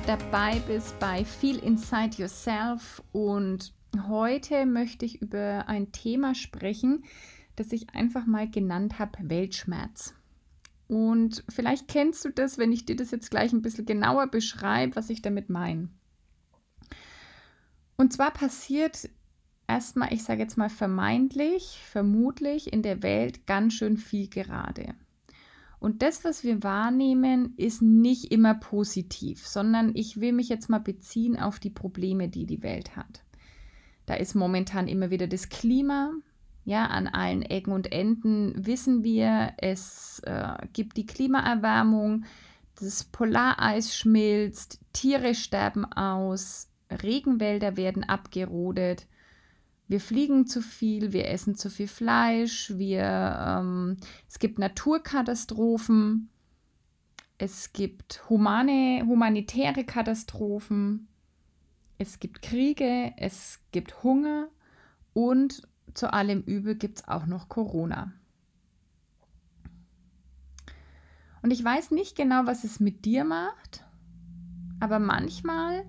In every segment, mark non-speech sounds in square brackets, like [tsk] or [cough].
Dabei bist bei Feel Inside Yourself. Und heute möchte ich über ein Thema sprechen, das ich einfach mal genannt habe, Weltschmerz. Und vielleicht kennst du das, wenn ich dir das jetzt gleich ein bisschen genauer beschreibe, was ich damit meine. Und zwar passiert erstmal, ich sage jetzt mal vermeintlich, vermutlich in der Welt ganz schön viel gerade. Und das, was wir wahrnehmen, ist nicht immer positiv, sondern ich will mich jetzt mal beziehen auf die Probleme, die die Welt hat. Da ist momentan immer wieder das Klima. Ja, an allen Ecken und Enden wissen wir, es äh, gibt die Klimaerwärmung, das Polareis schmilzt, Tiere sterben aus, Regenwälder werden abgerodet wir fliegen zu viel, wir essen zu viel Fleisch, wir, ähm, es gibt Naturkatastrophen, es gibt humane, humanitäre Katastrophen, es gibt Kriege, es gibt Hunger und zu allem Übel gibt es auch noch Corona. Und ich weiß nicht genau, was es mit dir macht, aber manchmal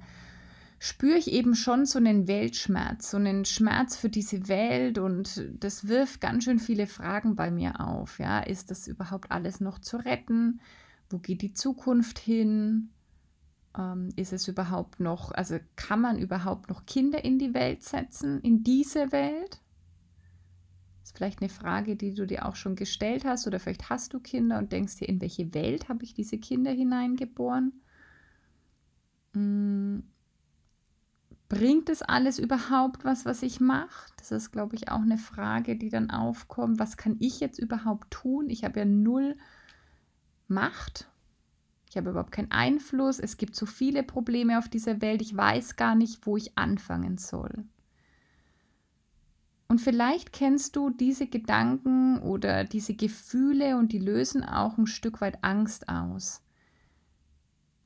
spüre ich eben schon so einen Weltschmerz, so einen Schmerz für diese Welt und das wirft ganz schön viele Fragen bei mir auf. Ja, ist das überhaupt alles noch zu retten? Wo geht die Zukunft hin? Ähm, ist es überhaupt noch, also kann man überhaupt noch Kinder in die Welt setzen, in diese Welt? Das ist vielleicht eine Frage, die du dir auch schon gestellt hast oder vielleicht hast du Kinder und denkst dir, in welche Welt habe ich diese Kinder hineingeboren? Hm bringt es alles überhaupt was, was ich mache? Das ist, glaube ich, auch eine Frage, die dann aufkommt. Was kann ich jetzt überhaupt tun? Ich habe ja null Macht. Ich habe überhaupt keinen Einfluss. Es gibt so viele Probleme auf dieser Welt. Ich weiß gar nicht, wo ich anfangen soll. Und vielleicht kennst du diese Gedanken oder diese Gefühle und die lösen auch ein Stück weit Angst aus.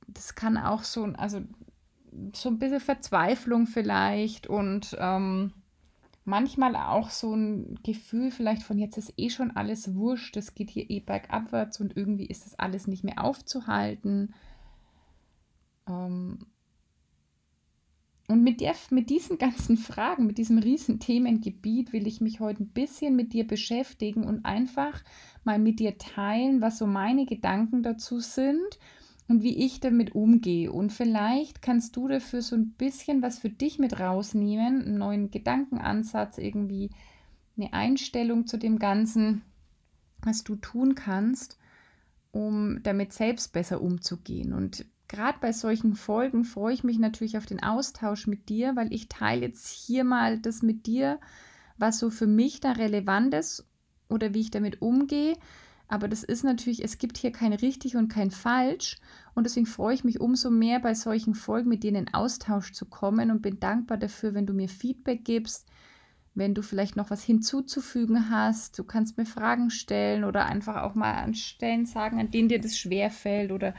Das kann auch so, also so ein bisschen Verzweiflung vielleicht und ähm, manchmal auch so ein Gefühl vielleicht von jetzt ist eh schon alles wurscht, es geht hier eh bergabwärts und irgendwie ist das alles nicht mehr aufzuhalten. Ähm, und mit, der, mit diesen ganzen Fragen, mit diesem riesen Themengebiet will ich mich heute ein bisschen mit dir beschäftigen und einfach mal mit dir teilen, was so meine Gedanken dazu sind und wie ich damit umgehe. Und vielleicht kannst du dafür so ein bisschen was für dich mit rausnehmen, einen neuen Gedankenansatz, irgendwie eine Einstellung zu dem Ganzen, was du tun kannst, um damit selbst besser umzugehen. Und gerade bei solchen Folgen freue ich mich natürlich auf den Austausch mit dir, weil ich teile jetzt hier mal das mit dir, was so für mich da relevant ist oder wie ich damit umgehe. Aber das ist natürlich, es gibt hier kein richtig und kein falsch. Und deswegen freue ich mich umso mehr, bei solchen Folgen mit dir in Austausch zu kommen und bin dankbar dafür, wenn du mir Feedback gibst, wenn du vielleicht noch was hinzuzufügen hast. Du kannst mir Fragen stellen oder einfach auch mal an Stellen sagen, an denen dir das schwerfällt oder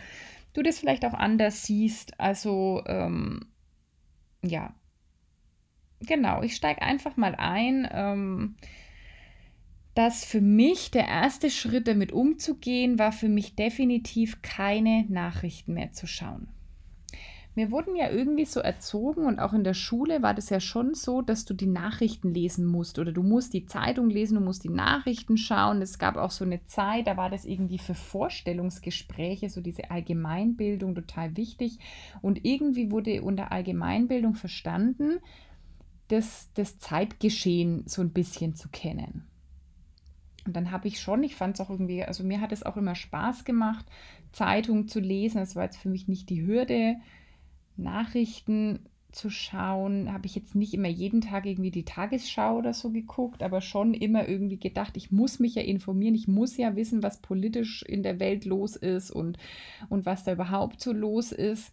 du das vielleicht auch anders siehst. Also, ähm, ja. Genau, ich steige einfach mal ein. Ähm, dass für mich der erste Schritt damit umzugehen, war für mich definitiv keine Nachrichten mehr zu schauen. Wir wurden ja irgendwie so erzogen und auch in der Schule war das ja schon so, dass du die Nachrichten lesen musst oder du musst die Zeitung lesen, du musst die Nachrichten schauen. Es gab auch so eine Zeit, da war das irgendwie für Vorstellungsgespräche, so diese Allgemeinbildung total wichtig. Und irgendwie wurde unter Allgemeinbildung verstanden, das, das Zeitgeschehen so ein bisschen zu kennen. Und dann habe ich schon, ich fand es auch irgendwie, also mir hat es auch immer Spaß gemacht, Zeitung zu lesen. Das war jetzt für mich nicht die Hürde. Nachrichten zu schauen, habe ich jetzt nicht immer jeden Tag irgendwie die Tagesschau oder so geguckt, aber schon immer irgendwie gedacht, ich muss mich ja informieren, ich muss ja wissen, was politisch in der Welt los ist und, und was da überhaupt so los ist.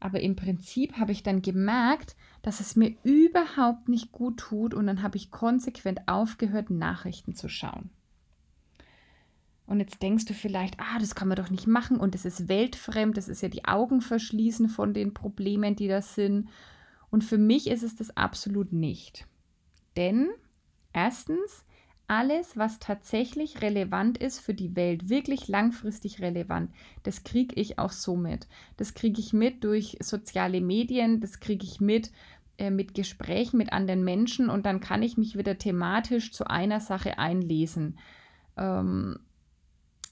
Aber im Prinzip habe ich dann gemerkt, dass es mir überhaupt nicht gut tut und dann habe ich konsequent aufgehört, Nachrichten zu schauen. Und jetzt denkst du vielleicht, ah, das kann man doch nicht machen und es ist weltfremd, das ist ja die Augen verschließen von den Problemen, die da sind. Und für mich ist es das absolut nicht. Denn erstens, alles, was tatsächlich relevant ist für die Welt, wirklich langfristig relevant, das kriege ich auch so mit. Das kriege ich mit durch soziale Medien, das kriege ich mit äh, mit Gesprächen mit anderen Menschen und dann kann ich mich wieder thematisch zu einer Sache einlesen. Ähm,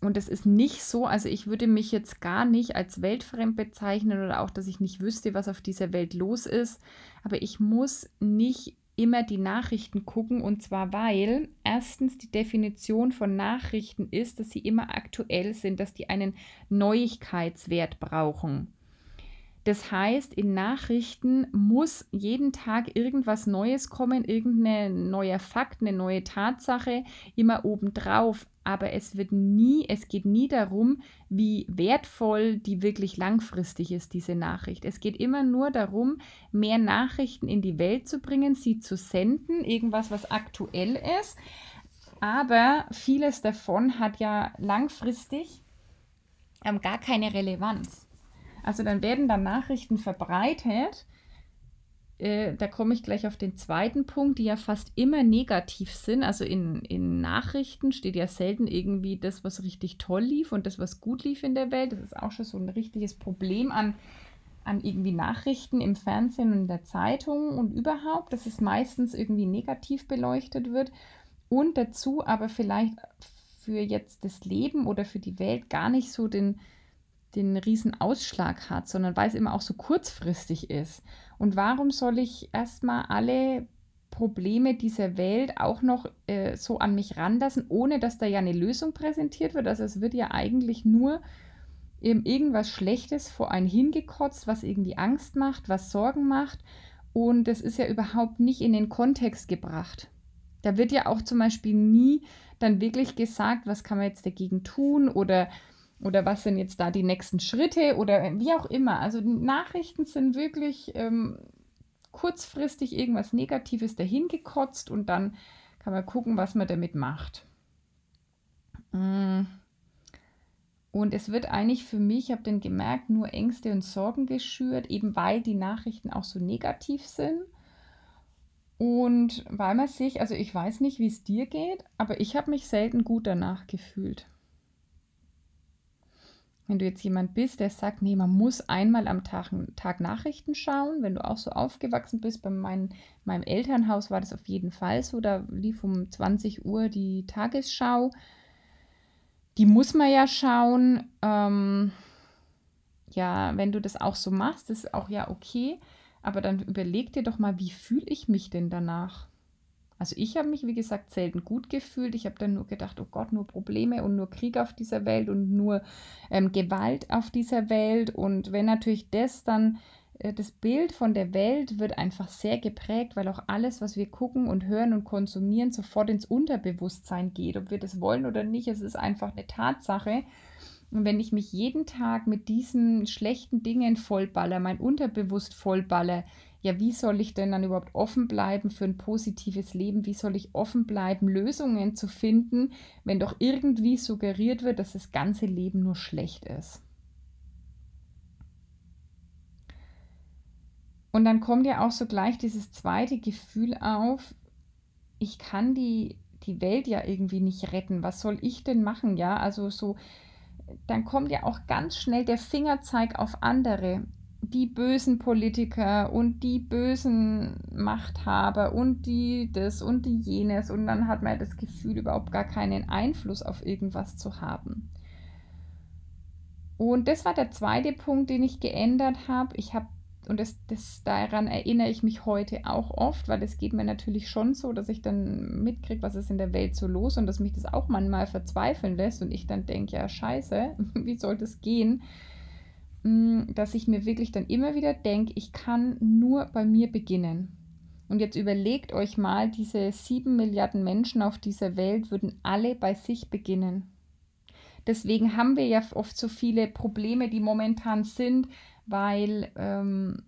und es ist nicht so, also ich würde mich jetzt gar nicht als weltfremd bezeichnen oder auch, dass ich nicht wüsste, was auf dieser Welt los ist. Aber ich muss nicht immer die Nachrichten gucken und zwar weil erstens die Definition von Nachrichten ist, dass sie immer aktuell sind, dass die einen Neuigkeitswert brauchen. Das heißt, in Nachrichten muss jeden Tag irgendwas Neues kommen, irgendein neuer Fakt, eine neue Tatsache, immer obendrauf. Aber es wird nie, es geht nie darum, wie wertvoll die wirklich langfristig ist, diese Nachricht. Es geht immer nur darum, mehr Nachrichten in die Welt zu bringen, sie zu senden, irgendwas, was aktuell ist. Aber vieles davon hat ja langfristig ähm, gar keine Relevanz. Also dann werden da Nachrichten verbreitet. Äh, da komme ich gleich auf den zweiten Punkt, die ja fast immer negativ sind. Also in, in Nachrichten steht ja selten irgendwie das, was richtig toll lief und das, was gut lief in der Welt. Das ist auch schon so ein richtiges Problem an, an irgendwie Nachrichten im Fernsehen und in der Zeitung und überhaupt, dass es meistens irgendwie negativ beleuchtet wird. Und dazu aber vielleicht für jetzt das Leben oder für die Welt gar nicht so den, den riesen Ausschlag hat, sondern weil es immer auch so kurzfristig ist. Und warum soll ich erstmal alle Probleme dieser Welt auch noch äh, so an mich ranlassen, ohne dass da ja eine Lösung präsentiert wird? Also es wird ja eigentlich nur eben irgendwas Schlechtes vor einen hingekotzt, was irgendwie Angst macht, was Sorgen macht. Und das ist ja überhaupt nicht in den Kontext gebracht. Da wird ja auch zum Beispiel nie dann wirklich gesagt, was kann man jetzt dagegen tun oder oder was sind jetzt da die nächsten Schritte oder wie auch immer. Also Nachrichten sind wirklich ähm, kurzfristig irgendwas Negatives dahingekotzt und dann kann man gucken, was man damit macht. Mm. Und es wird eigentlich für mich, ich habe dann gemerkt, nur Ängste und Sorgen geschürt, eben weil die Nachrichten auch so negativ sind. Und weil man sich, also ich weiß nicht, wie es dir geht, aber ich habe mich selten gut danach gefühlt. Wenn du jetzt jemand bist, der sagt, nee, man muss einmal am Tag, Tag Nachrichten schauen, wenn du auch so aufgewachsen bist, bei mein, meinem Elternhaus war das auf jeden Fall so, da lief um 20 Uhr die Tagesschau. Die muss man ja schauen. Ähm, ja, wenn du das auch so machst, ist auch ja okay. Aber dann überleg dir doch mal, wie fühle ich mich denn danach? Also ich habe mich, wie gesagt, selten gut gefühlt. Ich habe dann nur gedacht, oh Gott, nur Probleme und nur Krieg auf dieser Welt und nur ähm, Gewalt auf dieser Welt. Und wenn natürlich das dann, äh, das Bild von der Welt wird einfach sehr geprägt, weil auch alles, was wir gucken und hören und konsumieren, sofort ins Unterbewusstsein geht. Ob wir das wollen oder nicht, es ist einfach eine Tatsache. Und wenn ich mich jeden Tag mit diesen schlechten Dingen vollballer, mein Unterbewusst vollballer, ja, wie soll ich denn dann überhaupt offen bleiben für ein positives Leben? Wie soll ich offen bleiben, Lösungen zu finden, wenn doch irgendwie suggeriert wird, dass das ganze Leben nur schlecht ist? Und dann kommt ja auch so gleich dieses zweite Gefühl auf, ich kann die, die Welt ja irgendwie nicht retten. Was soll ich denn machen? Ja, also so, dann kommt ja auch ganz schnell der Fingerzeig auf andere die bösen Politiker und die bösen Machthaber und die das und die jenes und dann hat man das Gefühl, überhaupt gar keinen Einfluss auf irgendwas zu haben. Und das war der zweite Punkt, den ich geändert habe. Ich habe, und das, das, daran erinnere ich mich heute auch oft, weil es geht mir natürlich schon so, dass ich dann mitkriege, was ist in der Welt so los und dass mich das auch manchmal verzweifeln lässt und ich dann denke, ja, scheiße, [laughs] wie soll das gehen? Dass ich mir wirklich dann immer wieder denke, ich kann nur bei mir beginnen. Und jetzt überlegt euch mal, diese sieben Milliarden Menschen auf dieser Welt würden alle bei sich beginnen. Deswegen haben wir ja oft so viele Probleme, die momentan sind, weil ähm,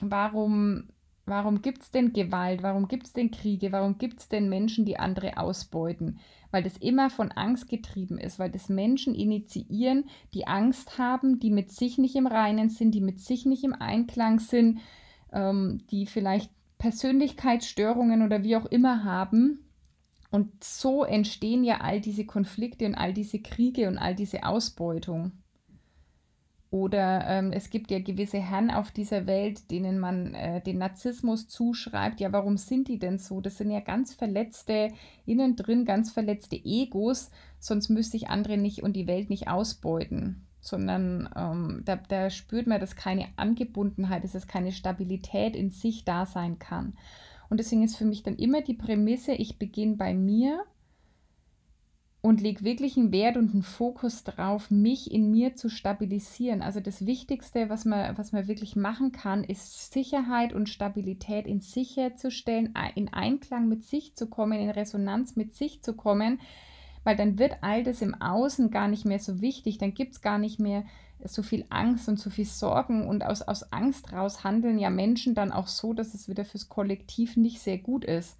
warum, warum gibt es denn Gewalt? Warum gibt es denn Kriege? Warum gibt es denn Menschen, die andere ausbeuten? Weil das immer von Angst getrieben ist, weil das Menschen initiieren, die Angst haben, die mit sich nicht im Reinen sind, die mit sich nicht im Einklang sind, ähm, die vielleicht Persönlichkeitsstörungen oder wie auch immer haben. Und so entstehen ja all diese Konflikte und all diese Kriege und all diese Ausbeutung. Oder ähm, es gibt ja gewisse Herren auf dieser Welt, denen man äh, den Narzissmus zuschreibt. Ja, warum sind die denn so? Das sind ja ganz verletzte, innen drin ganz verletzte Egos, sonst müsste ich andere nicht und die Welt nicht ausbeuten sondern ähm, da, da spürt man, dass keine Angebundenheit ist, dass keine Stabilität in sich da sein kann. Und deswegen ist für mich dann immer die Prämisse, ich beginne bei mir und lege wirklich einen Wert und einen Fokus drauf, mich in mir zu stabilisieren. Also das Wichtigste, was man, was man wirklich machen kann, ist Sicherheit und Stabilität in sich herzustellen, in Einklang mit sich zu kommen, in Resonanz mit sich zu kommen, weil dann wird all das im Außen gar nicht mehr so wichtig, dann gibt es gar nicht mehr so viel Angst und so viel Sorgen und aus, aus Angst raus handeln ja Menschen dann auch so, dass es wieder fürs Kollektiv nicht sehr gut ist.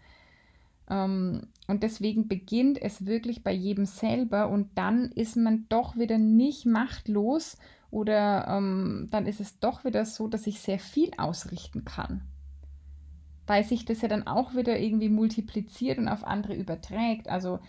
Ähm, und deswegen beginnt es wirklich bei jedem selber und dann ist man doch wieder nicht machtlos oder ähm, dann ist es doch wieder so, dass ich sehr viel ausrichten kann. Weil sich das ja dann auch wieder irgendwie multipliziert und auf andere überträgt. Also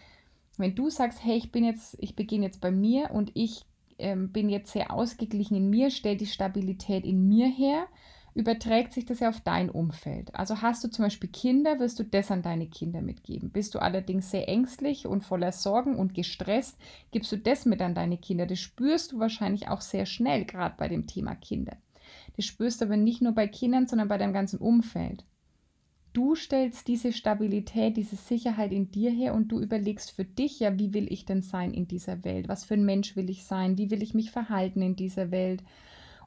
wenn du sagst, hey, ich bin jetzt, ich beginne jetzt bei mir und ich ähm, bin jetzt sehr ausgeglichen in mir, stell die Stabilität in mir her, überträgt sich das ja auf dein Umfeld. Also hast du zum Beispiel Kinder, wirst du das an deine Kinder mitgeben. Bist du allerdings sehr ängstlich und voller Sorgen und gestresst, gibst du das mit an deine Kinder. Das spürst du wahrscheinlich auch sehr schnell, gerade bei dem Thema Kinder. Das spürst du aber nicht nur bei Kindern, sondern bei deinem ganzen Umfeld. Du stellst diese Stabilität, diese Sicherheit in dir her und du überlegst für dich, ja, wie will ich denn sein in dieser Welt? Was für ein Mensch will ich sein? Wie will ich mich verhalten in dieser Welt?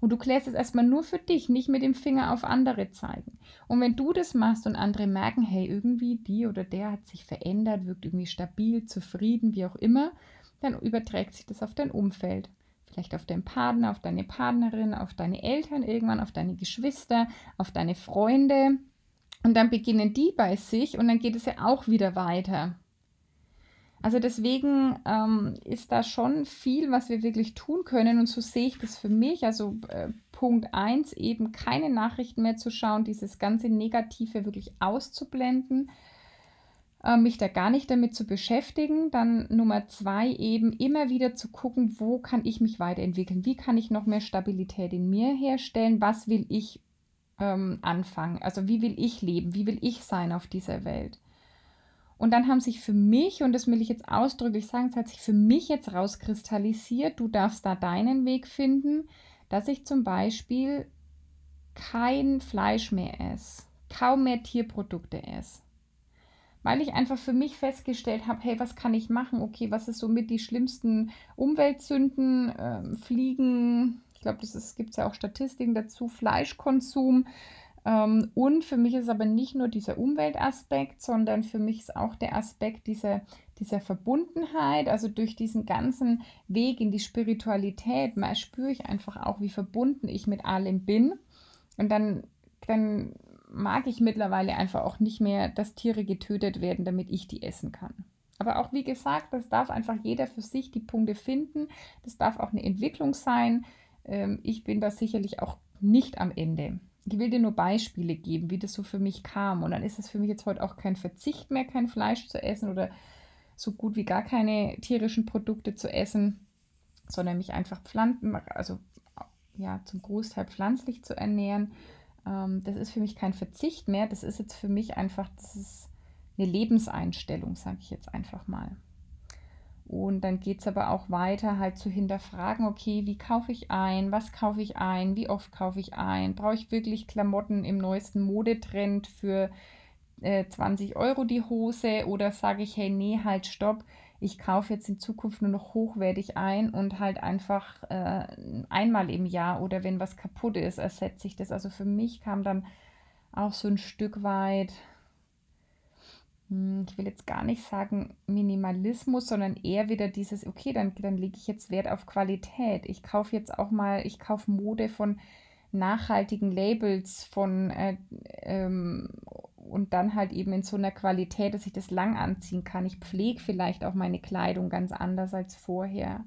Und du klärst es erstmal nur für dich, nicht mit dem Finger auf andere zeigen. Und wenn du das machst und andere merken, hey, irgendwie die oder der hat sich verändert, wirkt irgendwie stabil, zufrieden, wie auch immer, dann überträgt sich das auf dein Umfeld. Vielleicht auf deinen Partner, auf deine Partnerin, auf deine Eltern irgendwann, auf deine Geschwister, auf deine Freunde, und dann beginnen die bei sich und dann geht es ja auch wieder weiter. Also deswegen ähm, ist da schon viel, was wir wirklich tun können. Und so sehe ich das für mich. Also äh, Punkt 1, eben keine Nachrichten mehr zu schauen, dieses ganze Negative wirklich auszublenden, äh, mich da gar nicht damit zu beschäftigen. Dann Nummer 2, eben immer wieder zu gucken, wo kann ich mich weiterentwickeln? Wie kann ich noch mehr Stabilität in mir herstellen? Was will ich ähm, anfangen. Also wie will ich leben? Wie will ich sein auf dieser Welt? Und dann haben sich für mich, und das will ich jetzt ausdrücklich sagen, es hat sich für mich jetzt rauskristallisiert, du darfst da deinen Weg finden, dass ich zum Beispiel kein Fleisch mehr esse, kaum mehr Tierprodukte esse. Weil ich einfach für mich festgestellt habe, hey, was kann ich machen? Okay, was ist somit die schlimmsten Umweltsünden? Ähm, Fliegen, ich glaube, es gibt ja auch Statistiken dazu, Fleischkonsum. Ähm, und für mich ist aber nicht nur dieser Umweltaspekt, sondern für mich ist auch der Aspekt dieser, dieser Verbundenheit, also durch diesen ganzen Weg in die Spiritualität, mal spüre ich einfach auch, wie verbunden ich mit allem bin. Und dann, dann mag ich mittlerweile einfach auch nicht mehr, dass Tiere getötet werden, damit ich die essen kann. Aber auch wie gesagt, das darf einfach jeder für sich die Punkte finden. Das darf auch eine Entwicklung sein. Ähm, ich bin da sicherlich auch nicht am Ende. Ich will dir nur Beispiele geben, wie das so für mich kam. Und dann ist es für mich jetzt heute auch kein Verzicht mehr, kein Fleisch zu essen oder so gut wie gar keine tierischen Produkte zu essen, sondern mich einfach pflanzen, also ja, zum Großteil pflanzlich zu ernähren. Ähm, das ist für mich kein Verzicht mehr. Das ist jetzt für mich einfach, das ist eine Lebenseinstellung, sage ich jetzt einfach mal. Und dann geht es aber auch weiter, halt zu hinterfragen, okay, wie kaufe ich ein, was kaufe ich ein, wie oft kaufe ich ein, brauche ich wirklich Klamotten im neuesten Modetrend für äh, 20 Euro die Hose? Oder sage ich, hey, nee, halt, stopp, ich kaufe jetzt in Zukunft nur noch hochwertig ein und halt einfach äh, einmal im Jahr oder wenn was kaputt ist, ersetze ich das. Also für mich kam dann auch so ein Stück weit, ich will jetzt gar nicht sagen Minimalismus, sondern eher wieder dieses, okay, dann, dann lege ich jetzt Wert auf Qualität. Ich kaufe jetzt auch mal, ich kaufe Mode von nachhaltigen Labels, von äh, ähm, und dann halt eben in so einer Qualität, dass ich das lang anziehen kann. Ich pflege vielleicht auch meine Kleidung ganz anders als vorher.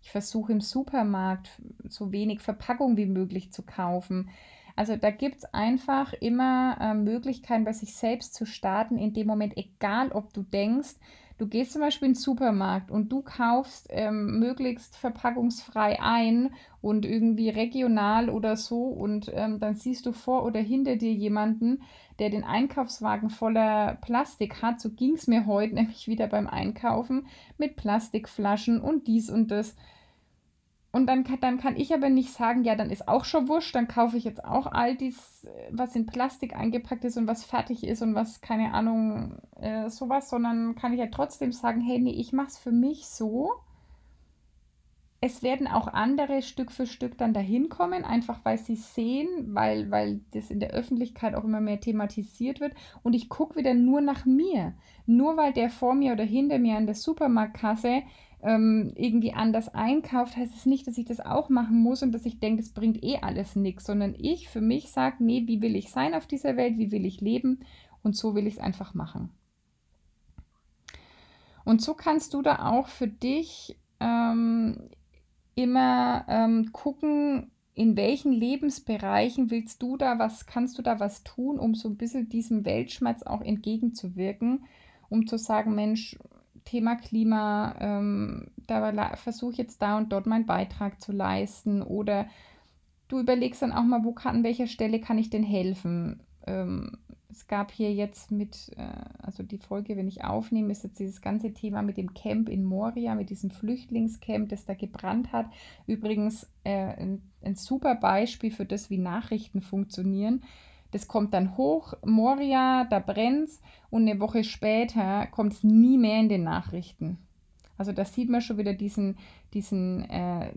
Ich versuche im Supermarkt so wenig Verpackung wie möglich zu kaufen. Also da gibt es einfach immer äh, Möglichkeiten, bei sich selbst zu starten, in dem Moment, egal ob du denkst, du gehst zum Beispiel in den Supermarkt und du kaufst ähm, möglichst verpackungsfrei ein und irgendwie regional oder so und ähm, dann siehst du vor oder hinter dir jemanden, der den Einkaufswagen voller Plastik hat. So ging es mir heute [laughs] nämlich wieder beim Einkaufen mit Plastikflaschen und dies und das. Und dann kann, dann kann ich aber nicht sagen, ja, dann ist auch schon wurscht, dann kaufe ich jetzt auch all dies, was in Plastik eingepackt ist und was fertig ist und was, keine Ahnung, äh, sowas, sondern kann ich ja trotzdem sagen, hey, nee, ich mache es für mich so. Es werden auch andere Stück für Stück dann dahin kommen, einfach weil sie sehen, weil, weil das in der Öffentlichkeit auch immer mehr thematisiert wird. Und ich gucke wieder nur nach mir. Nur weil der vor mir oder hinter mir an der Supermarktkasse ähm, irgendwie anders einkauft, heißt es nicht, dass ich das auch machen muss und dass ich denke, das bringt eh alles nichts, sondern ich für mich sage, nee, wie will ich sein auf dieser Welt, wie will ich leben und so will ich es einfach machen. Und so kannst du da auch für dich ähm, immer ähm, gucken, in welchen Lebensbereichen willst du da was, kannst du da was tun, um so ein bisschen diesem Weltschmerz auch entgegenzuwirken, um zu sagen, Mensch, Thema Klima, ähm, da versuche ich jetzt da und dort meinen Beitrag zu leisten. Oder du überlegst dann auch mal, wo kann, an welcher Stelle kann ich denn helfen? Ähm, es gab hier jetzt mit, äh, also die Folge, wenn ich aufnehme, ist jetzt dieses ganze Thema mit dem Camp in Moria, mit diesem Flüchtlingscamp, das da gebrannt hat. Übrigens äh, ein, ein super Beispiel für das, wie Nachrichten funktionieren. Das kommt dann hoch, Moria, da brennt's und eine Woche später kommt es nie mehr in den Nachrichten. Also da sieht man schon wieder diesen, diesen, äh,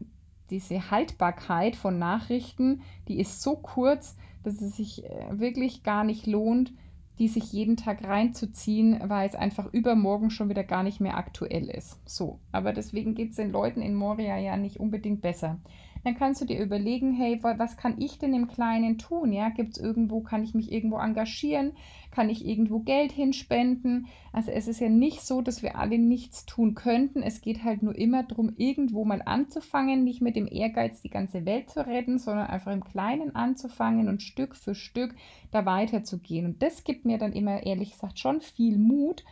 diese Haltbarkeit von Nachrichten, die ist so kurz, dass es sich äh, wirklich gar nicht lohnt, die sich jeden Tag reinzuziehen, weil es einfach übermorgen schon wieder gar nicht mehr aktuell ist. So, aber deswegen geht es den Leuten in Moria ja nicht unbedingt besser dann kannst du dir überlegen, hey, was kann ich denn im Kleinen tun? Ja, gibt es irgendwo, kann ich mich irgendwo engagieren? Kann ich irgendwo Geld hinspenden? Also es ist ja nicht so, dass wir alle nichts tun könnten. Es geht halt nur immer darum, irgendwo mal anzufangen, nicht mit dem Ehrgeiz, die ganze Welt zu retten, sondern einfach im Kleinen anzufangen und Stück für Stück da weiterzugehen. Und das gibt mir dann immer, ehrlich gesagt, schon viel Mut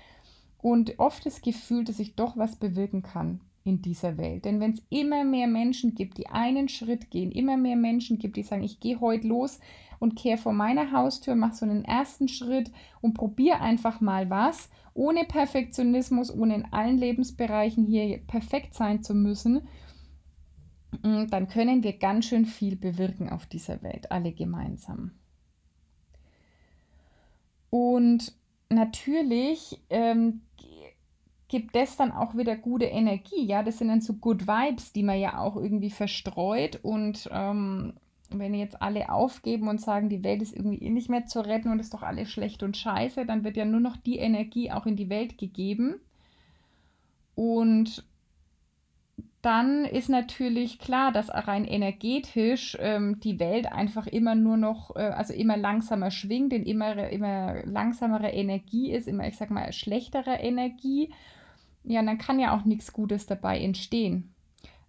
und oft das Gefühl, dass ich doch was bewirken kann in dieser Welt. Denn wenn es immer mehr Menschen gibt, die einen Schritt gehen, immer mehr Menschen gibt, die sagen, ich gehe heute los und kehre vor meiner Haustür, mache so einen ersten Schritt und probiere einfach mal was, ohne Perfektionismus, ohne in allen Lebensbereichen hier perfekt sein zu müssen, mm, dann können wir ganz schön viel bewirken auf dieser Welt, alle gemeinsam. Und natürlich ähm, gibt das dann auch wieder gute Energie. Ja, das sind dann so Good Vibes, die man ja auch irgendwie verstreut. Und ähm, wenn jetzt alle aufgeben und sagen, die Welt ist irgendwie eh nicht mehr zu retten und ist doch alles schlecht und scheiße, dann wird ja nur noch die Energie auch in die Welt gegeben. Und dann ist natürlich klar, dass rein energetisch ähm, die Welt einfach immer nur noch, äh, also immer langsamer schwingt, in immer, immer langsamere Energie ist, immer, ich sag mal, schlechtere Energie ja, dann kann ja auch nichts Gutes dabei entstehen.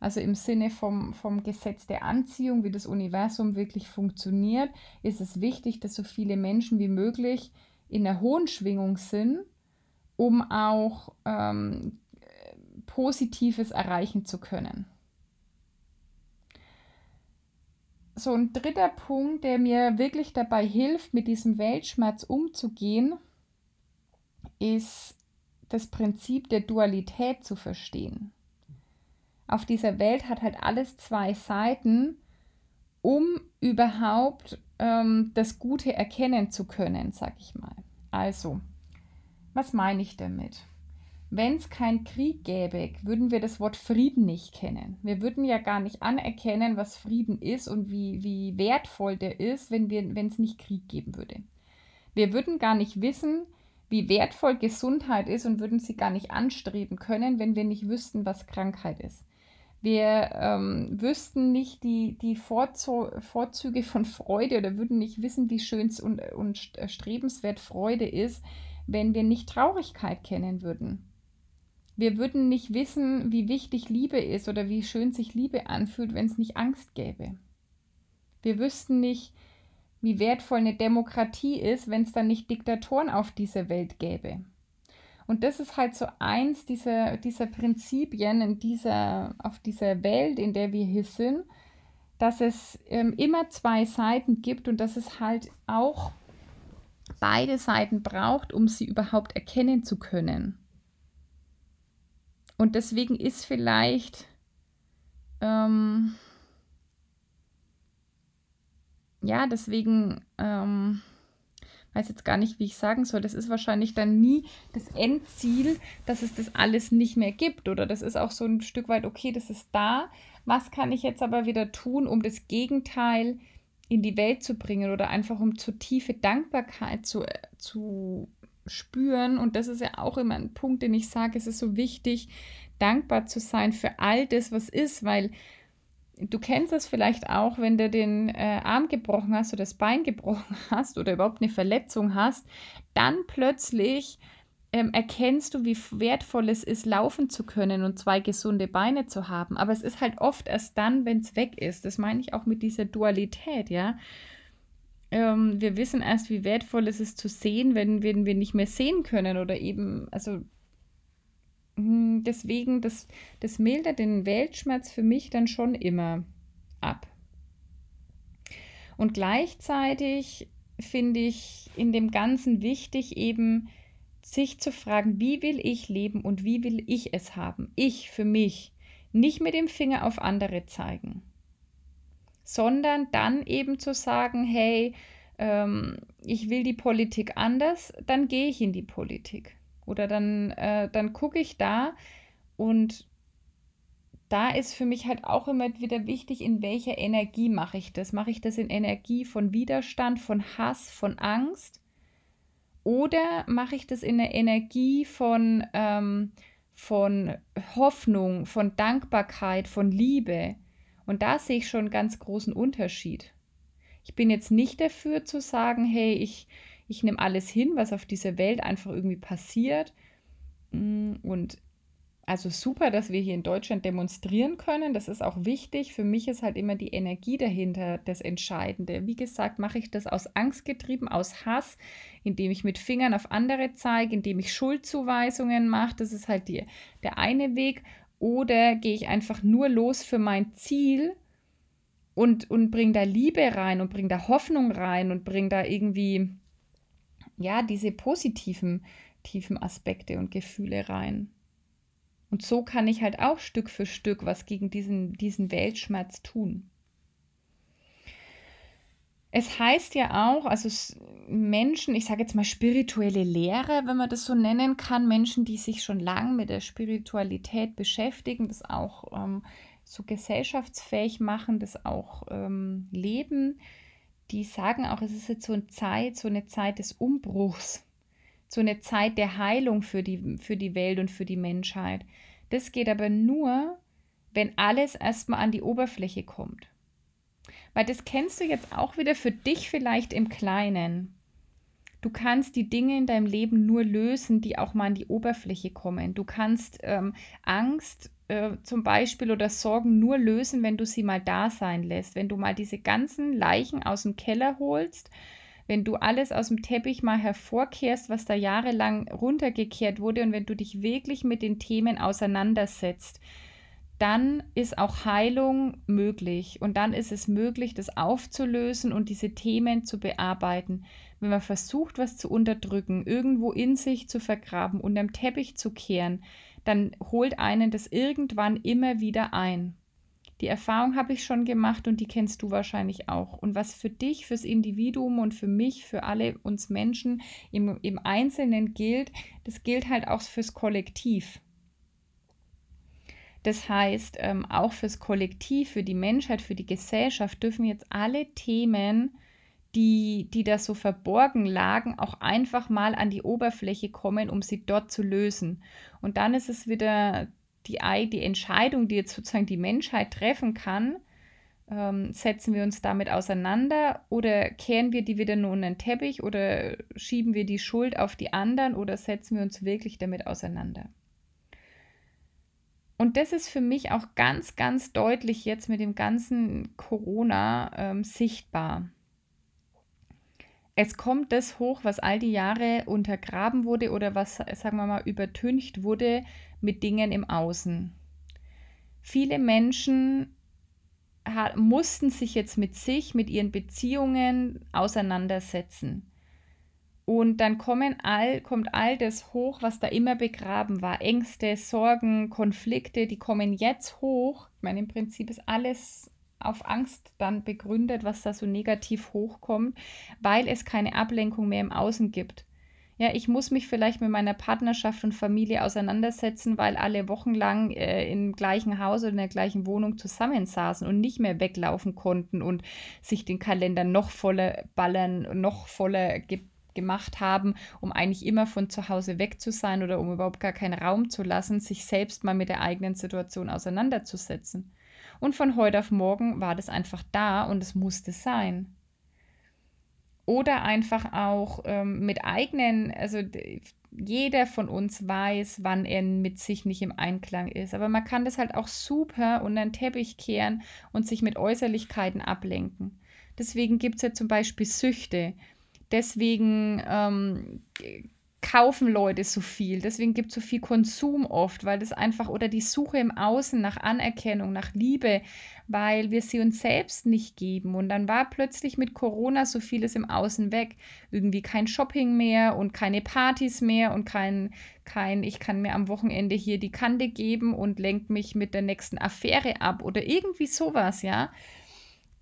Also im Sinne vom, vom Gesetz der Anziehung, wie das Universum wirklich funktioniert, ist es wichtig, dass so viele Menschen wie möglich in der hohen Schwingung sind, um auch ähm, Positives erreichen zu können. So ein dritter Punkt, der mir wirklich dabei hilft, mit diesem Weltschmerz umzugehen, ist das Prinzip der Dualität zu verstehen. Auf dieser Welt hat halt alles zwei Seiten, um überhaupt ähm, das Gute erkennen zu können, sag ich mal. Also, was meine ich damit? wenn es keinen Krieg gäbe, würden wir das Wort Frieden nicht kennen. Wir würden ja gar nicht anerkennen, was Frieden ist und wie, wie wertvoll der ist, wenn es nicht Krieg geben würde. Wir würden gar nicht wissen, wie wertvoll Gesundheit ist und würden sie gar nicht anstreben können, wenn wir nicht wüssten, was Krankheit ist. Wir ähm, wüssten nicht die, die Vorzüge von Freude oder würden nicht wissen, wie schön und, und strebenswert Freude ist, wenn wir nicht Traurigkeit kennen würden. Wir würden nicht wissen, wie wichtig Liebe ist oder wie schön sich Liebe anfühlt, wenn es nicht Angst gäbe. Wir wüssten nicht, wie wertvoll eine Demokratie ist, wenn es dann nicht Diktatoren auf dieser Welt gäbe. Und das ist halt so eins dieser, dieser Prinzipien in dieser, auf dieser Welt, in der wir hier sind, dass es ähm, immer zwei Seiten gibt und dass es halt auch beide Seiten braucht, um sie überhaupt erkennen zu können. Und deswegen ist vielleicht ähm, ja, deswegen ähm, weiß jetzt gar nicht, wie ich sagen soll. Das ist wahrscheinlich dann nie das Endziel, dass es das alles nicht mehr gibt. Oder das ist auch so ein Stück weit, okay, das ist da. Was kann ich jetzt aber wieder tun, um das Gegenteil in die Welt zu bringen oder einfach um zu tiefe Dankbarkeit zu, äh, zu spüren. Und das ist ja auch immer ein Punkt, den ich sage, es ist so wichtig, dankbar zu sein für all das, was ist, weil du kennst es vielleicht auch, wenn du den äh, Arm gebrochen hast oder das Bein gebrochen [laughs] hast oder überhaupt eine Verletzung hast, dann plötzlich ähm, erkennst du, wie wertvoll es ist, laufen zu können und zwei gesunde Beine zu haben. Aber es ist halt oft erst dann, wenn es weg ist. Das meine ich auch mit dieser Dualität, ja ähm, wir wissen erst, wie wertvoll es ist zu sehen, wenn, wenn wir nicht mehr sehen können oder eben, also deswegen, das, das mildert den Weltschmerz für mich dann schon immer ab. Und gleichzeitig finde ich in dem Ganzen wichtig, eben sich zu fragen, wie will ich leben und wie will ich es haben? Ich für mich. Nicht mit dem Finger auf andere zeigen sondern dann eben zu sagen, hey, ähm, ich will die Politik anders, dann gehe ich in die Politik. Oder dann, äh, dann gucke ich da und da ist für mich halt auch immer wieder wichtig, in welcher Energie mache ich das. Mache ich das in Energie von Widerstand, von Hass, von Angst? Oder mache ich das in der Energie von, ähm, von Hoffnung, von Dankbarkeit, von Liebe? Und da sehe ich schon einen ganz großen Unterschied. Ich bin jetzt nicht dafür zu sagen, hey, ich, ich nehme alles hin, was auf dieser Welt einfach irgendwie passiert. Mm, und also super, dass wir hier in Deutschland demonstrieren können. Das ist auch wichtig. Für mich ist halt immer die Energie dahinter das Entscheidende. Wie gesagt, mache ich das aus Angst getrieben, aus Hass, indem ich mit Fingern auf andere zeige, indem ich Schuldzuweisungen mache. Das ist halt die, der eine Weg. Oder gehe ich einfach nur los für mein Ziel und, und bringe da Liebe rein und bringe da Hoffnung rein und bringe da irgendwie, ja, diese positiven, tiefen Aspekte und Gefühle rein. Und so kann ich halt auch Stück für Stück was gegen diesen, diesen Weltschmerz tun. Es heißt ja auch, also Menschen, ich sage jetzt mal spirituelle Lehre, wenn man das so nennen kann, Menschen, die sich schon lange mit der Spiritualität beschäftigen, das auch ähm, so gesellschaftsfähig machen, das auch ähm, leben, die sagen auch, es ist jetzt so eine Zeit, so eine Zeit des Umbruchs, so eine Zeit der Heilung für die, für die Welt und für die Menschheit. Das geht aber nur, wenn alles erstmal an die Oberfläche kommt. Weil das kennst du jetzt auch wieder für dich vielleicht im Kleinen. Du kannst die Dinge in deinem Leben nur lösen, die auch mal an die Oberfläche kommen. Du kannst ähm, Angst äh, zum Beispiel oder Sorgen nur lösen, wenn du sie mal da sein lässt. Wenn du mal diese ganzen Leichen aus dem Keller holst, wenn du alles aus dem Teppich mal hervorkehrst, was da jahrelang runtergekehrt wurde und wenn du dich wirklich mit den Themen auseinandersetzt dann ist auch Heilung möglich. Und dann ist es möglich, das aufzulösen und diese Themen zu bearbeiten. Wenn man versucht, was zu unterdrücken, irgendwo in sich zu vergraben, unterm Teppich zu kehren, dann holt einen das irgendwann immer wieder ein. Die Erfahrung habe ich schon gemacht und die kennst du wahrscheinlich auch. Und was für dich, fürs Individuum und für mich, für alle uns Menschen im, im Einzelnen gilt, das gilt halt auch fürs Kollektiv. Das heißt, ähm, auch fürs Kollektiv, für die Menschheit, für die Gesellschaft dürfen jetzt alle Themen, die, die da so verborgen lagen, auch einfach mal an die Oberfläche kommen, um sie dort zu lösen. Und dann ist es wieder die, die Entscheidung, die jetzt sozusagen die Menschheit treffen kann, ähm, setzen wir uns damit auseinander oder kehren wir die wieder nur unter den Teppich oder schieben wir die Schuld auf die anderen oder setzen wir uns wirklich damit auseinander? Und das ist für mich auch ganz, ganz deutlich jetzt mit dem ganzen Corona ähm, sichtbar. Es kommt das hoch, was all die Jahre untergraben wurde oder was, sagen wir mal, übertüncht wurde mit Dingen im Außen. Viele Menschen mussten sich jetzt mit sich, mit ihren Beziehungen auseinandersetzen. Und dann kommen all, kommt all das hoch, was da immer begraben war. Ängste, Sorgen, Konflikte, die kommen jetzt hoch. Ich meine, im Prinzip ist alles auf Angst dann begründet, was da so negativ hochkommt, weil es keine Ablenkung mehr im Außen gibt. Ja, ich muss mich vielleicht mit meiner Partnerschaft und Familie auseinandersetzen, weil alle wochenlang äh, im gleichen Haus oder in der gleichen Wohnung zusammensaßen und nicht mehr weglaufen konnten und sich den Kalender noch voller ballern, noch voller ge gemacht haben, um eigentlich immer von zu Hause weg zu sein oder um überhaupt gar keinen Raum zu lassen, sich selbst mal mit der eigenen Situation auseinanderzusetzen. Und von heute auf morgen war das einfach da und es musste sein. Oder einfach auch ähm, mit eigenen, also jeder von uns weiß, wann er mit sich nicht im Einklang ist. Aber man kann das halt auch super unter den Teppich kehren und sich mit Äußerlichkeiten ablenken. Deswegen gibt es ja zum Beispiel Süchte. Deswegen ähm, kaufen Leute so viel. Deswegen gibt es so viel Konsum oft, weil das einfach oder die Suche im Außen nach Anerkennung, nach Liebe, weil wir sie uns selbst nicht geben. Und dann war plötzlich mit Corona so vieles im Außen weg. Irgendwie kein Shopping mehr und keine Partys mehr und kein, kein, ich kann mir am Wochenende hier die Kante geben und lenke mich mit der nächsten Affäre ab oder irgendwie sowas, ja.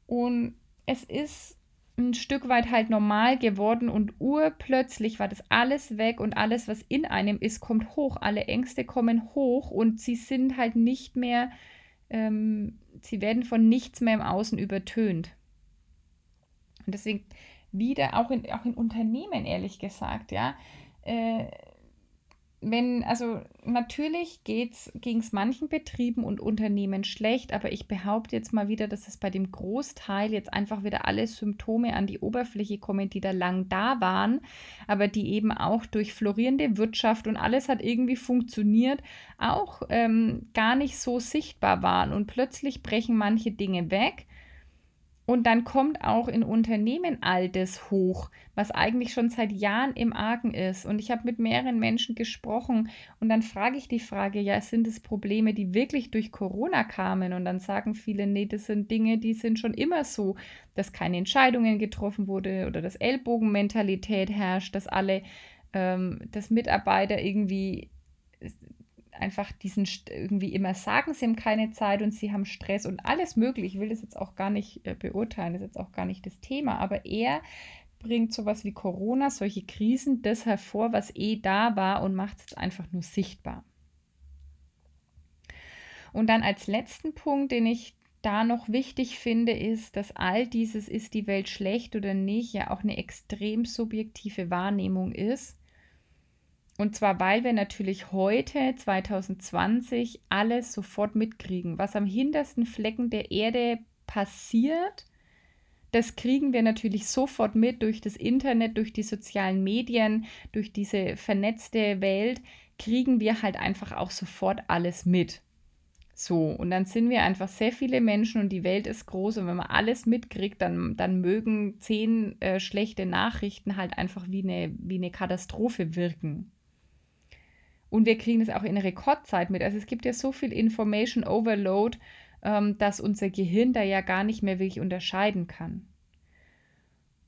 Und es ist ein Stück weit halt normal geworden und urplötzlich war das alles weg und alles, was in einem ist, kommt hoch. Alle Ängste kommen hoch und sie sind halt nicht mehr, ähm, sie werden von nichts mehr im Außen übertönt. Und deswegen wieder auch in, auch in Unternehmen, ehrlich gesagt, ja. Äh, wenn, also natürlich ging es manchen Betrieben und Unternehmen schlecht, aber ich behaupte jetzt mal wieder, dass es bei dem Großteil jetzt einfach wieder alle Symptome an die Oberfläche kommen, die da lang da waren, aber die eben auch durch florierende Wirtschaft und alles hat irgendwie funktioniert, auch ähm, gar nicht so sichtbar waren. Und plötzlich brechen manche Dinge weg und dann kommt auch in Unternehmen all das hoch, was eigentlich schon seit Jahren im Argen ist. Und ich habe mit mehreren Menschen gesprochen und dann frage ich die Frage, ja, sind es Probleme, die wirklich durch Corona kamen? Und dann sagen viele, nee, das sind Dinge, die sind schon immer so, dass keine Entscheidungen getroffen wurde oder dass Ellbogenmentalität herrscht, dass alle, ähm, dass Mitarbeiter irgendwie einfach diesen irgendwie immer sagen, sie haben keine Zeit und sie haben Stress und alles möglich. Ich will das jetzt auch gar nicht äh, beurteilen, das ist jetzt auch gar nicht das Thema, aber er bringt sowas wie Corona, solche Krisen, das hervor, was eh da war und macht es einfach nur sichtbar. Und dann als letzten Punkt, den ich da noch wichtig finde, ist, dass all dieses ist die Welt schlecht oder nicht ja auch eine extrem subjektive Wahrnehmung ist und zwar, weil wir natürlich heute, 2020, alles sofort mitkriegen. Was am hintersten Flecken der Erde passiert, das kriegen wir natürlich sofort mit durch das Internet, durch die sozialen Medien, durch diese vernetzte Welt, kriegen wir halt einfach auch sofort alles mit. So, und dann sind wir einfach sehr viele Menschen und die Welt ist groß und wenn man alles mitkriegt, dann, dann mögen zehn äh, schlechte Nachrichten halt einfach wie eine, wie eine Katastrophe wirken. Und wir kriegen es auch in Rekordzeit mit. Also es gibt ja so viel Information Overload, ähm, dass unser Gehirn da ja gar nicht mehr wirklich unterscheiden kann.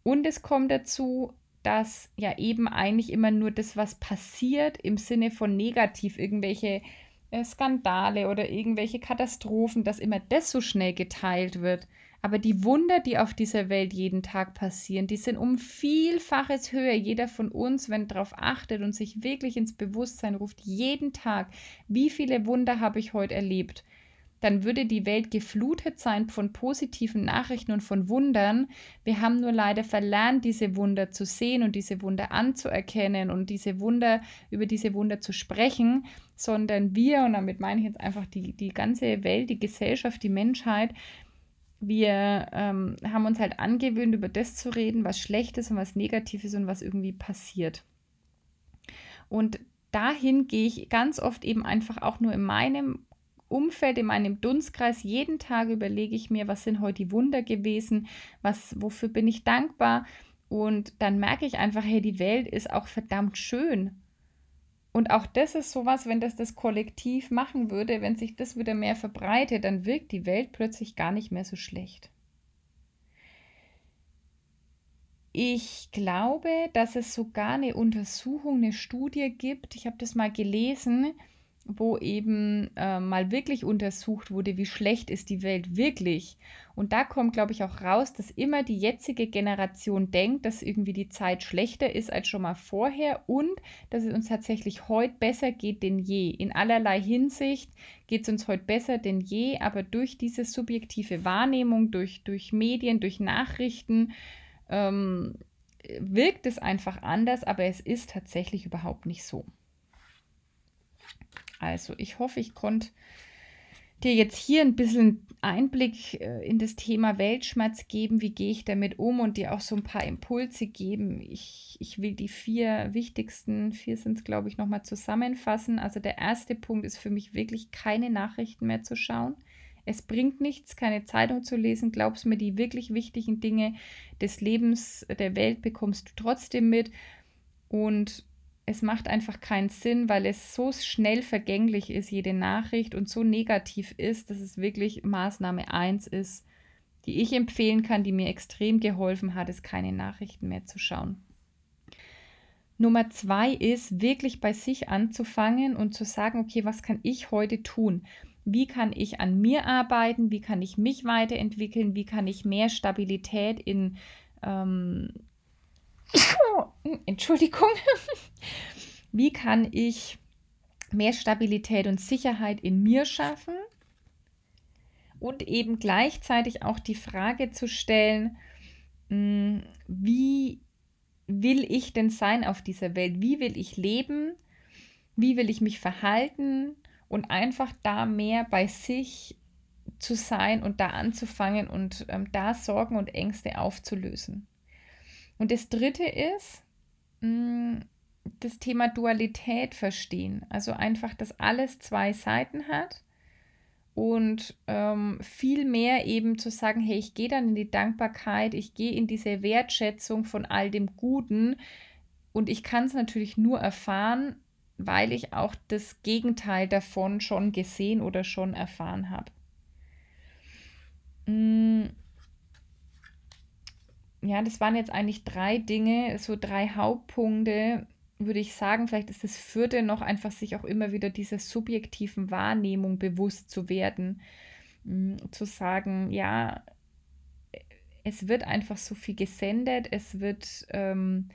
Und es kommt dazu, dass ja eben eigentlich immer nur das, was passiert, im Sinne von negativ, irgendwelche äh, Skandale oder irgendwelche Katastrophen, dass immer das so schnell geteilt wird. Aber die Wunder, die auf dieser Welt jeden Tag passieren, die sind um Vielfaches höher. Jeder von uns, wenn darauf achtet und sich wirklich ins Bewusstsein ruft, jeden Tag, wie viele Wunder habe ich heute erlebt? Dann würde die Welt geflutet sein von positiven Nachrichten und von Wundern. Wir haben nur leider verlernt, diese Wunder zu sehen und diese Wunder anzuerkennen und diese Wunder, über diese Wunder zu sprechen, sondern wir, und damit meine ich jetzt einfach die, die ganze Welt, die Gesellschaft, die Menschheit, wir ähm, haben uns halt angewöhnt, über das zu reden, was schlecht ist und was negativ ist und was irgendwie passiert. Und dahin gehe ich ganz oft eben einfach auch nur in meinem Umfeld, in meinem Dunstkreis. Jeden Tag überlege ich mir, was sind heute die Wunder gewesen, was, wofür bin ich dankbar. Und dann merke ich einfach, hey, die Welt ist auch verdammt schön. Und auch das ist sowas, wenn das das Kollektiv machen würde, wenn sich das wieder mehr verbreitet, dann wirkt die Welt plötzlich gar nicht mehr so schlecht. Ich glaube, dass es sogar eine Untersuchung, eine Studie gibt. Ich habe das mal gelesen, wo eben äh, mal wirklich untersucht wurde, wie schlecht ist die Welt wirklich. Und da kommt, glaube ich, auch raus, dass immer die jetzige Generation denkt, dass irgendwie die Zeit schlechter ist als schon mal vorher und dass es uns tatsächlich heute besser geht denn je. In allerlei Hinsicht geht es uns heute besser denn je, aber durch diese subjektive Wahrnehmung, durch, durch Medien, durch Nachrichten, ähm, wirkt es einfach anders, aber es ist tatsächlich überhaupt nicht so. Also, ich hoffe, ich konnte dir jetzt hier ein bisschen Einblick äh, in das Thema Weltschmerz geben. Wie gehe ich damit um und dir auch so ein paar Impulse geben. Ich, ich will die vier wichtigsten, vier sind es, glaube ich, nochmal zusammenfassen. Also, der erste Punkt ist für mich wirklich keine Nachrichten mehr zu schauen. Es bringt nichts, keine Zeitung zu lesen. Glaubst mir, die wirklich wichtigen Dinge des Lebens, der Welt bekommst du trotzdem mit. Und es macht einfach keinen Sinn, weil es so schnell vergänglich ist, jede Nachricht und so negativ ist, dass es wirklich Maßnahme 1 ist, die ich empfehlen kann, die mir extrem geholfen hat, ist keine Nachrichten mehr zu schauen. Nummer zwei ist, wirklich bei sich anzufangen und zu sagen, okay, was kann ich heute tun? Wie kann ich an mir arbeiten? Wie kann ich mich weiterentwickeln? Wie kann ich mehr Stabilität in ähm, [tsk] Entschuldigung. Wie kann ich mehr Stabilität und Sicherheit in mir schaffen? Und eben gleichzeitig auch die Frage zu stellen, hm, wie will ich denn sein auf dieser Welt? Wie will ich leben? Wie will ich mich verhalten? Und einfach da mehr bei sich zu sein und da anzufangen und ähm, da Sorgen und Ängste aufzulösen. Und das Dritte ist, mh, mm, das Thema Dualität verstehen. Also einfach, dass alles zwei Seiten hat und ähm, viel mehr eben zu sagen, hey, ich gehe dann in die Dankbarkeit, ich gehe in diese Wertschätzung von all dem Guten und ich kann es natürlich nur erfahren, weil ich auch das Gegenteil davon schon gesehen oder schon erfahren habe. Mm, ja, das waren jetzt eigentlich drei Dinge, so drei Hauptpunkte, würde ich sagen. Vielleicht ist das vierte noch einfach, sich auch immer wieder dieser subjektiven Wahrnehmung bewusst zu werden. Mm, zu sagen, ja, es wird einfach so viel gesendet, es wird ähm,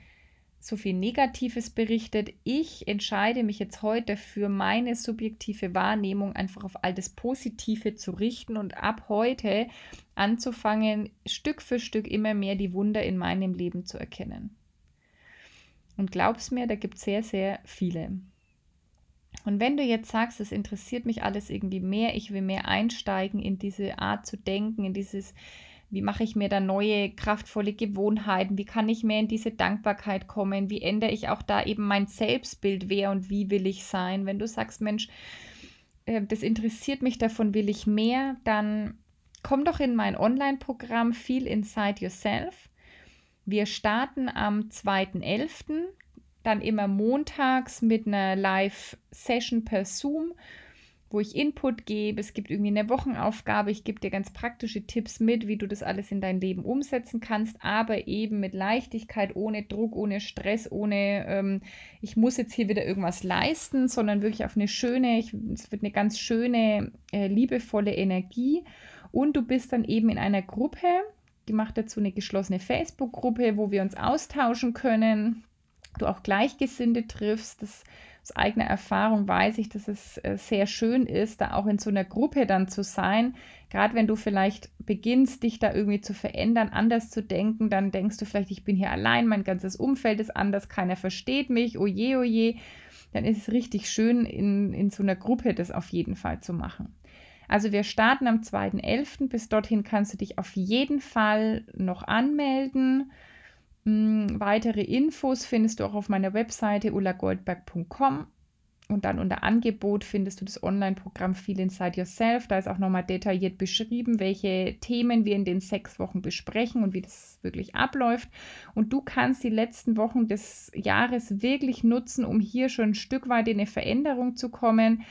so viel Negatives berichtet. Ich entscheide mich jetzt heute dafür, meine subjektive Wahrnehmung einfach auf all das Positive zu richten und ab heute anzufangen, Stück für Stück immer mehr die Wunder in meinem Leben zu erkennen. Und glaub's mir, da gibt es sehr, sehr viele. Und wenn du jetzt sagst, es interessiert mich alles irgendwie mehr, ich will mehr einsteigen in diese Art zu denken, in dieses wie mache ich mir da neue, kraftvolle Gewohnheiten? Wie kann ich mehr in diese Dankbarkeit kommen? Wie ändere ich auch da eben mein Selbstbild? Wer und wie will ich sein? Wenn du sagst, Mensch, äh, das interessiert mich, davon will ich mehr, dann komm doch in mein Online-Programm Feel Inside Yourself. Wir starten am 2.11., dann immer montags mit einer Live-Session per Zoom wo ich Input gebe. Es gibt irgendwie eine Wochenaufgabe. Ich gebe dir ganz praktische Tipps mit, wie du das alles in dein Leben umsetzen kannst, aber eben mit Leichtigkeit, ohne Druck, ohne Stress, ohne ähm, ich muss jetzt hier wieder irgendwas leisten, sondern wirklich auf eine schöne, ich, es wird eine ganz schöne, äh, liebevolle Energie. Und du bist dann eben in einer Gruppe, die macht dazu eine geschlossene Facebook-Gruppe, wo wir uns austauschen können. Du auch Gleichgesinnte triffst. Das aus eigener Erfahrung weiß ich, dass es äh, sehr schön ist, da auch in so einer Gruppe dann zu sein. Gerade wenn du vielleicht beginnst, dich da irgendwie zu verändern, anders zu denken, dann denkst du vielleicht, ich bin hier allein, mein ganzes Umfeld ist anders, keiner versteht mich, oje, oje. Dann ist es richtig schön, in, in so einer Gruppe das auf jeden Fall zu machen. Also wir starten am 2.11. Bis dorthin kannst du dich auf jeden Fall noch anmelden. Hm, weitere Infos findest du auch auf meiner Webseite ulagoldberg.com und dann unter Angebot findest du das Online-Programm Feel Inside Yourself. Da ist auch nochmal detailliert beschrieben, welche Themen wir in den sechs Wochen besprechen und wie das wirklich abläuft. Und du kannst die letzten Wochen des Jahres wirklich nutzen, um hier schon ein Stück weit in eine Veränderung zu kommen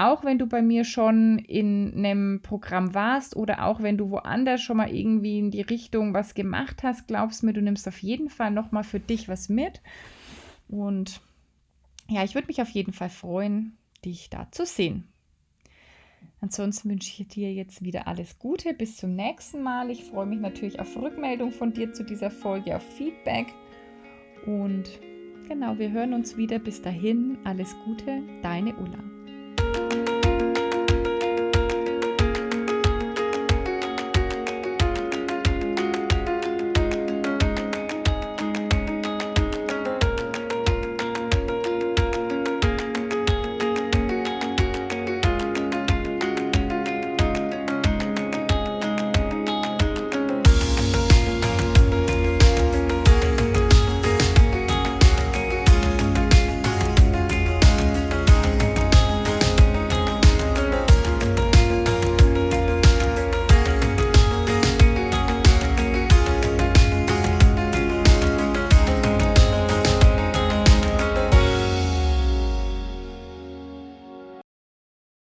auch wenn du bei mir schon in einem Programm warst oder auch wenn du woanders schon mal irgendwie in die Richtung was gemacht hast, glaubst mir, du nimmst auf jeden Fall nochmal für dich was mit. Und ja, ich würde mich auf jeden Fall freuen, dich da zu sehen. Ansonsten wünsche ich dir jetzt wieder alles Gute. Bis zum nächsten Mal. Ich freue mich natürlich auf Rückmeldung von dir zu dieser Folge, auf Feedback. Und genau, wir hören uns wieder. Bis dahin, alles Gute, deine Ulla.